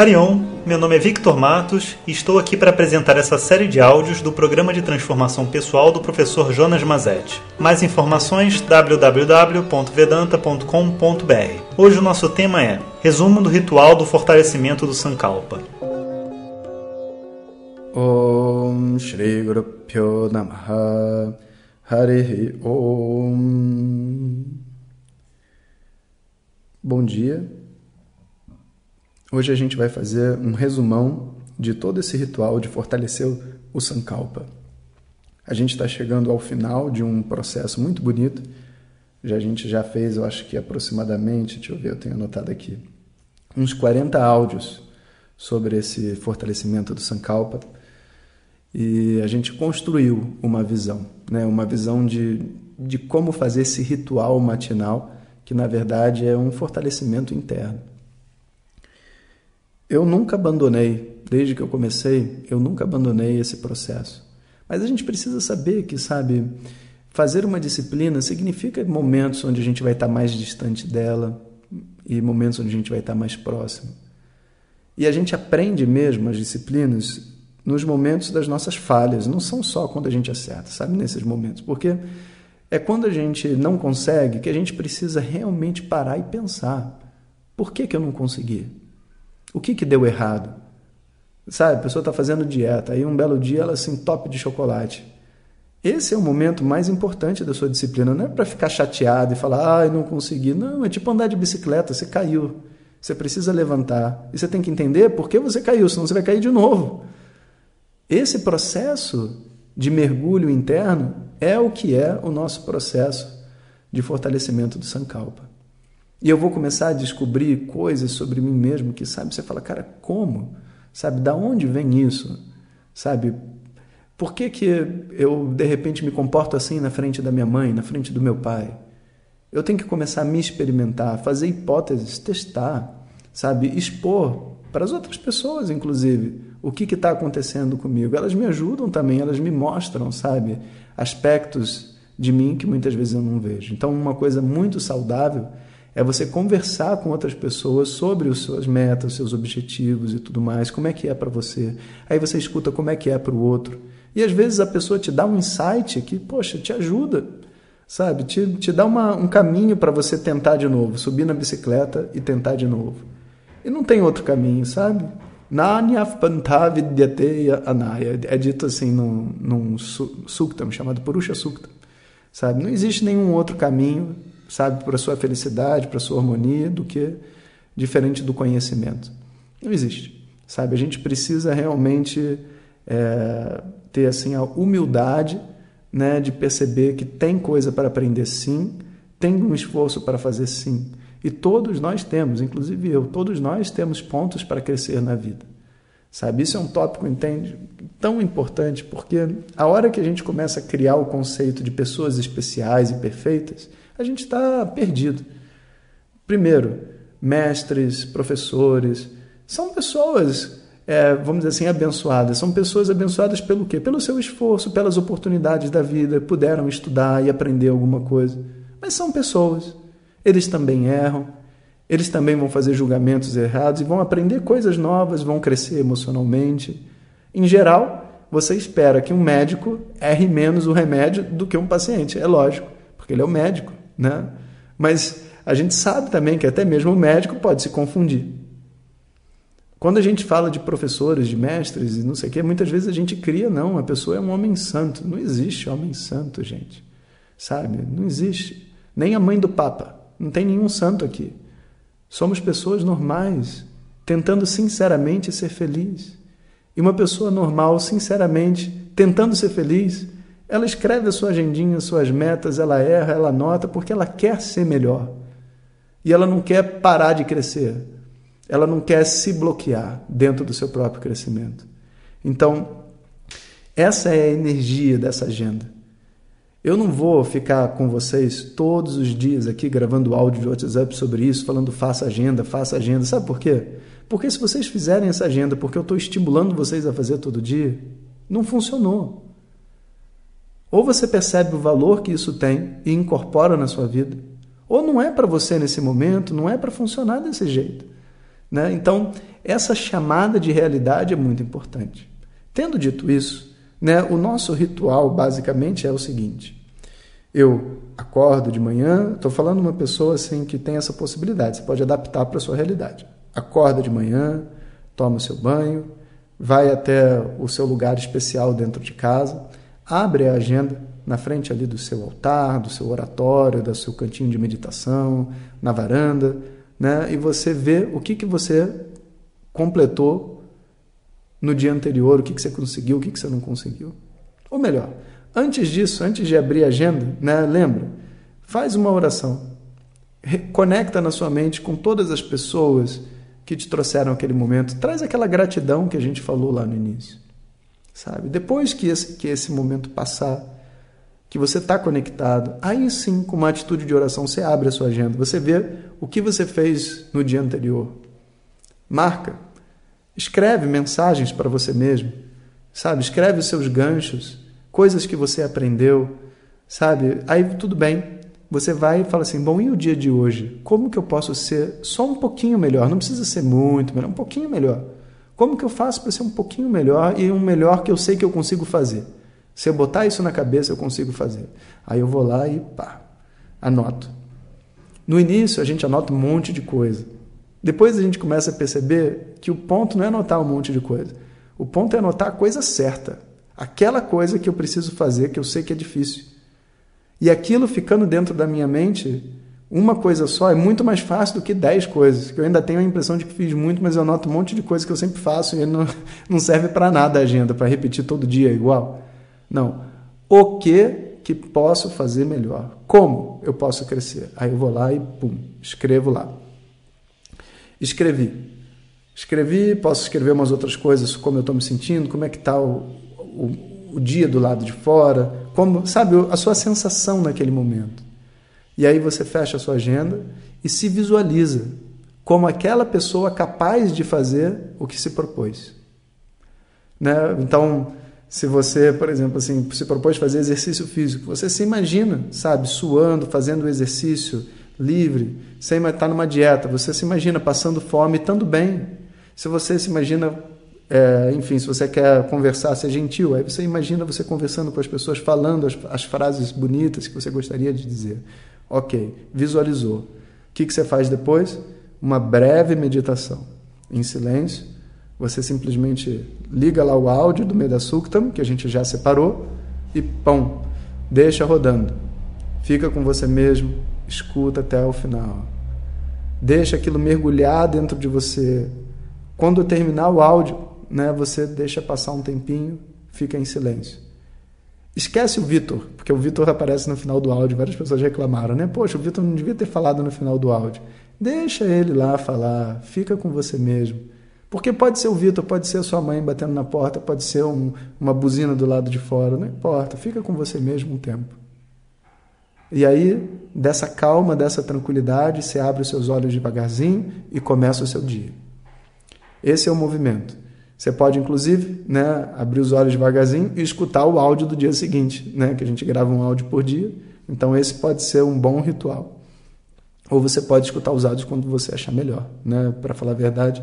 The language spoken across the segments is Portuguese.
Harion, meu nome é Victor Matos e estou aqui para apresentar essa série de áudios do programa de transformação pessoal do professor Jonas Mazetti. Mais informações www.vedanta.com.br. Hoje o nosso tema é Resumo do ritual do fortalecimento do Sankalpa. Om Shri Guru Namaha Harihi Om Bom dia. Hoje a gente vai fazer um resumão de todo esse ritual de fortalecer o Sankalpa. A gente está chegando ao final de um processo muito bonito. Já a gente já fez, eu acho que aproximadamente, deixa eu ver, eu tenho anotado aqui, uns 40 áudios sobre esse fortalecimento do Sankalpa e a gente construiu uma visão, né? uma visão de, de como fazer esse ritual matinal, que na verdade é um fortalecimento interno. Eu nunca abandonei, desde que eu comecei, eu nunca abandonei esse processo. Mas a gente precisa saber que, sabe, fazer uma disciplina significa momentos onde a gente vai estar mais distante dela e momentos onde a gente vai estar mais próximo. E a gente aprende mesmo as disciplinas nos momentos das nossas falhas, não são só quando a gente acerta, sabe, nesses momentos, porque é quando a gente não consegue que a gente precisa realmente parar e pensar: por que, que eu não consegui? O que, que deu errado? Sabe, a pessoa está fazendo dieta, aí um belo dia ela se entope de chocolate. Esse é o momento mais importante da sua disciplina, não é para ficar chateado e falar, ah, não consegui. Não, é tipo andar de bicicleta, você caiu. Você precisa levantar. E você tem que entender por que você caiu, senão você vai cair de novo. Esse processo de mergulho interno é o que é o nosso processo de fortalecimento do Sankalpa. E eu vou começar a descobrir coisas sobre mim mesmo que, sabe, você fala, cara, como? Sabe, da onde vem isso? Sabe, por que, que eu, de repente, me comporto assim na frente da minha mãe, na frente do meu pai? Eu tenho que começar a me experimentar, fazer hipóteses, testar, sabe, expor para as outras pessoas, inclusive o que está acontecendo comigo. Elas me ajudam também, elas me mostram, sabe, aspectos de mim que muitas vezes eu não vejo. Então, uma coisa muito saudável é você conversar com outras pessoas sobre os suas metas, os seus objetivos e tudo mais, como é que é para você. Aí você escuta como é que é para o outro. E às vezes a pessoa te dá um insight que, poxa, te ajuda, sabe? Te, te dá uma, um caminho para você tentar de novo, subir na bicicleta e tentar de novo. E não tem outro caminho, sabe? Anaya. É dito assim num, num suktam chamado Purusha Sukta. Sabe? Não existe nenhum outro caminho, sabe, para sua felicidade, para sua harmonia, do que diferente do conhecimento. Não existe. Sabe? A gente precisa realmente é, ter assim a humildade né, de perceber que tem coisa para aprender sim, tem um esforço para fazer sim. E todos nós temos, inclusive eu, todos nós temos pontos para crescer na vida. Sabe? Isso é um tópico, entende? Tão importante, porque a hora que a gente começa a criar o conceito de pessoas especiais e perfeitas, a gente está perdido. Primeiro, mestres, professores, são pessoas, é, vamos dizer assim, abençoadas. São pessoas abençoadas pelo quê? Pelo seu esforço, pelas oportunidades da vida, puderam estudar e aprender alguma coisa. Mas são pessoas eles também erram, eles também vão fazer julgamentos errados e vão aprender coisas novas, vão crescer emocionalmente. Em geral, você espera que um médico erre menos o remédio do que um paciente, é lógico, porque ele é o médico, né? Mas a gente sabe também que até mesmo o médico pode se confundir. Quando a gente fala de professores, de mestres e não sei o quê, muitas vezes a gente cria, não, a pessoa é um homem santo. Não existe homem santo, gente. Sabe? Não existe. Nem a mãe do Papa. Não tem nenhum santo aqui. Somos pessoas normais, tentando sinceramente ser feliz. E uma pessoa normal, sinceramente, tentando ser feliz, ela escreve a sua agendinha, suas metas, ela erra, ela anota, porque ela quer ser melhor. E ela não quer parar de crescer. Ela não quer se bloquear dentro do seu próprio crescimento. Então, essa é a energia dessa agenda. Eu não vou ficar com vocês todos os dias aqui gravando áudio de WhatsApp sobre isso, falando faça agenda, faça agenda. Sabe por quê? Porque se vocês fizerem essa agenda porque eu estou estimulando vocês a fazer todo dia, não funcionou. Ou você percebe o valor que isso tem e incorpora na sua vida, ou não é para você nesse momento, não é para funcionar desse jeito. Né? Então, essa chamada de realidade é muito importante. Tendo dito isso, né, o nosso ritual basicamente é o seguinte: eu acordo de manhã, estou falando uma pessoa assim que tem essa possibilidade, você pode adaptar para a sua realidade. Acorda de manhã, toma o seu banho, vai até o seu lugar especial dentro de casa, abre a agenda na frente ali do seu altar, do seu oratório, do seu cantinho de meditação, na varanda, né? E você vê o que, que você completou no dia anterior, o que, que você conseguiu, o que, que você não conseguiu. Ou melhor, antes disso, antes de abrir a agenda, né, lembra, faz uma oração. Conecta na sua mente com todas as pessoas que te trouxeram aquele momento. Traz aquela gratidão que a gente falou lá no início. Sabe? Depois que esse, que esse momento passar, que você está conectado, aí sim, com uma atitude de oração, você abre a sua agenda. Você vê o que você fez no dia anterior. Marca. Escreve mensagens para você mesmo. Sabe? Escreve os seus ganchos, coisas que você aprendeu. Sabe? Aí tudo bem você vai e fala assim: bom, e o dia de hoje? Como que eu posso ser só um pouquinho melhor? Não precisa ser muito melhor, um pouquinho melhor. Como que eu faço para ser um pouquinho melhor e um melhor que eu sei que eu consigo fazer? Se eu botar isso na cabeça, eu consigo fazer. Aí eu vou lá e pá, anoto. No início, a gente anota um monte de coisa. Depois a gente começa a perceber que o ponto não é anotar um monte de coisa. O ponto é anotar a coisa certa. Aquela coisa que eu preciso fazer, que eu sei que é difícil. E aquilo ficando dentro da minha mente, uma coisa só é muito mais fácil do que dez coisas. Que eu ainda tenho a impressão de que fiz muito, mas eu noto um monte de coisa que eu sempre faço e não, não serve para nada a agenda, para repetir todo dia igual. Não. O que que posso fazer melhor? Como eu posso crescer? Aí eu vou lá e pum, escrevo lá. Escrevi. Escrevi, posso escrever umas outras coisas, como eu estou me sentindo, como é que está o, o, o dia do lado de fora, como, sabe, a sua sensação naquele momento. E aí você fecha a sua agenda e se visualiza como aquela pessoa capaz de fazer o que se propôs. Né? Então, se você, por exemplo, assim, se propôs fazer exercício físico, você se imagina, sabe, suando, fazendo exercício livre, sem estar numa dieta, você se imagina passando fome, estando bem. Se você se imagina é, enfim, se você quer conversar, ser gentil, aí você imagina você conversando com as pessoas, falando as, as frases bonitas que você gostaria de dizer. Ok, visualizou. O que, que você faz depois? Uma breve meditação. Em silêncio, você simplesmente liga lá o áudio do Medasuktam, que a gente já separou, e pão, deixa rodando. Fica com você mesmo, escuta até o final. Deixa aquilo mergulhar dentro de você. Quando terminar o áudio, né, você deixa passar um tempinho, fica em silêncio. Esquece o Vitor, porque o Vitor aparece no final do áudio, várias pessoas reclamaram, né? Poxa, o Vitor não devia ter falado no final do áudio. Deixa ele lá falar, fica com você mesmo. Porque pode ser o Vitor, pode ser a sua mãe batendo na porta, pode ser um, uma buzina do lado de fora, não importa, fica com você mesmo um tempo. E aí, dessa calma, dessa tranquilidade, você abre os seus olhos devagarzinho e começa o seu dia. Esse é o movimento. Você pode, inclusive, né, abrir os olhos devagarzinho e escutar o áudio do dia seguinte, né, que a gente grava um áudio por dia. Então, esse pode ser um bom ritual. Ou você pode escutar os áudios quando você achar melhor. Né? Para falar a verdade,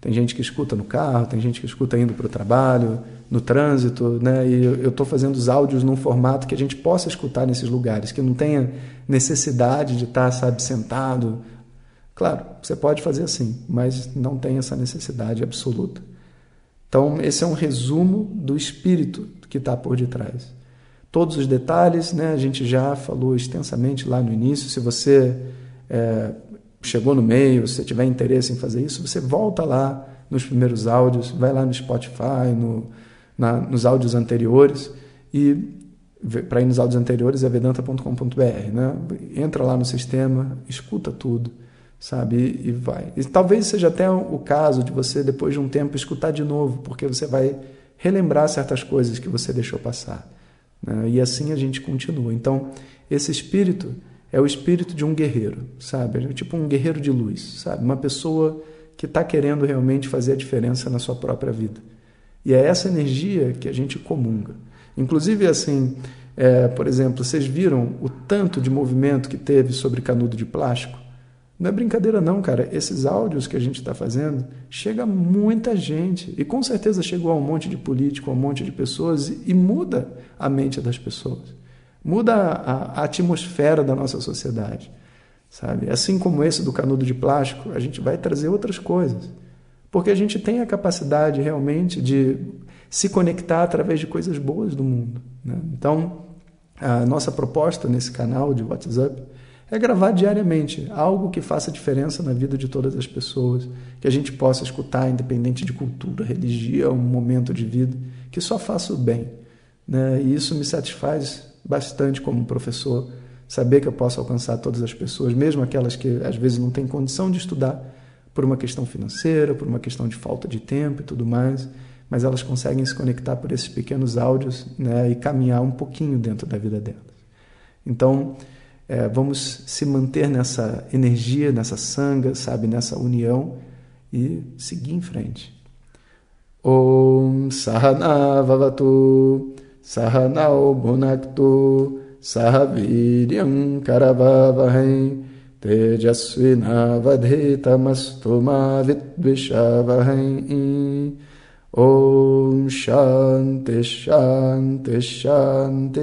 tem gente que escuta no carro, tem gente que escuta indo para o trabalho, no trânsito, né? E eu estou fazendo os áudios num formato que a gente possa escutar nesses lugares, que não tenha necessidade de estar, sabe, sentado. Claro, você pode fazer assim, mas não tem essa necessidade absoluta. Então, esse é um resumo do espírito que está por detrás. Todos os detalhes, né, a gente já falou extensamente lá no início. Se você é, chegou no meio, se tiver interesse em fazer isso, você volta lá nos primeiros áudios, vai lá no Spotify, no, na, nos áudios anteriores e para ir nos áudios anteriores é vedanta.com.br, né? Entra lá no sistema, escuta tudo sabe? E, vai. E talvez seja até o caso de você, depois de um tempo, escutar de novo, porque você vai relembrar certas coisas que você deixou passar. Né? E assim a gente continua. Então, esse espírito é o espírito de um guerreiro, sabe? É tipo um guerreiro de luz, sabe? Uma pessoa que está querendo realmente fazer a diferença na sua própria vida. E é essa energia que a gente comunga. Inclusive, assim, é, por exemplo, vocês viram o tanto de movimento que teve sobre canudo de plástico? Não é brincadeira não, cara. Esses áudios que a gente está fazendo chega muita gente e com certeza chegou a um monte de político, a um monte de pessoas e, e muda a mente das pessoas, muda a, a, atmosfera da nossa sociedade, sabe? Assim como esse do canudo de plástico, a gente vai trazer outras coisas, porque a gente tem a capacidade realmente de se conectar através de coisas boas do mundo. Né? Então, a nossa proposta nesse canal de WhatsApp é gravar diariamente algo que faça diferença na vida de todas as pessoas, que a gente possa escutar, independente de cultura, religião, momento de vida, que só faça o bem. Né? E isso me satisfaz bastante como professor, saber que eu posso alcançar todas as pessoas, mesmo aquelas que às vezes não têm condição de estudar por uma questão financeira, por uma questão de falta de tempo e tudo mais, mas elas conseguem se conectar por esses pequenos áudios né? e caminhar um pouquinho dentro da vida delas. Então, é, vamos se manter nessa energia, nessa sanga, sabe, nessa união e seguir em frente. Om Sahana Vavatu Sahanao Bhunaktu Sahaviryam ma vidvishavahai Om Shanti Shanti Shanti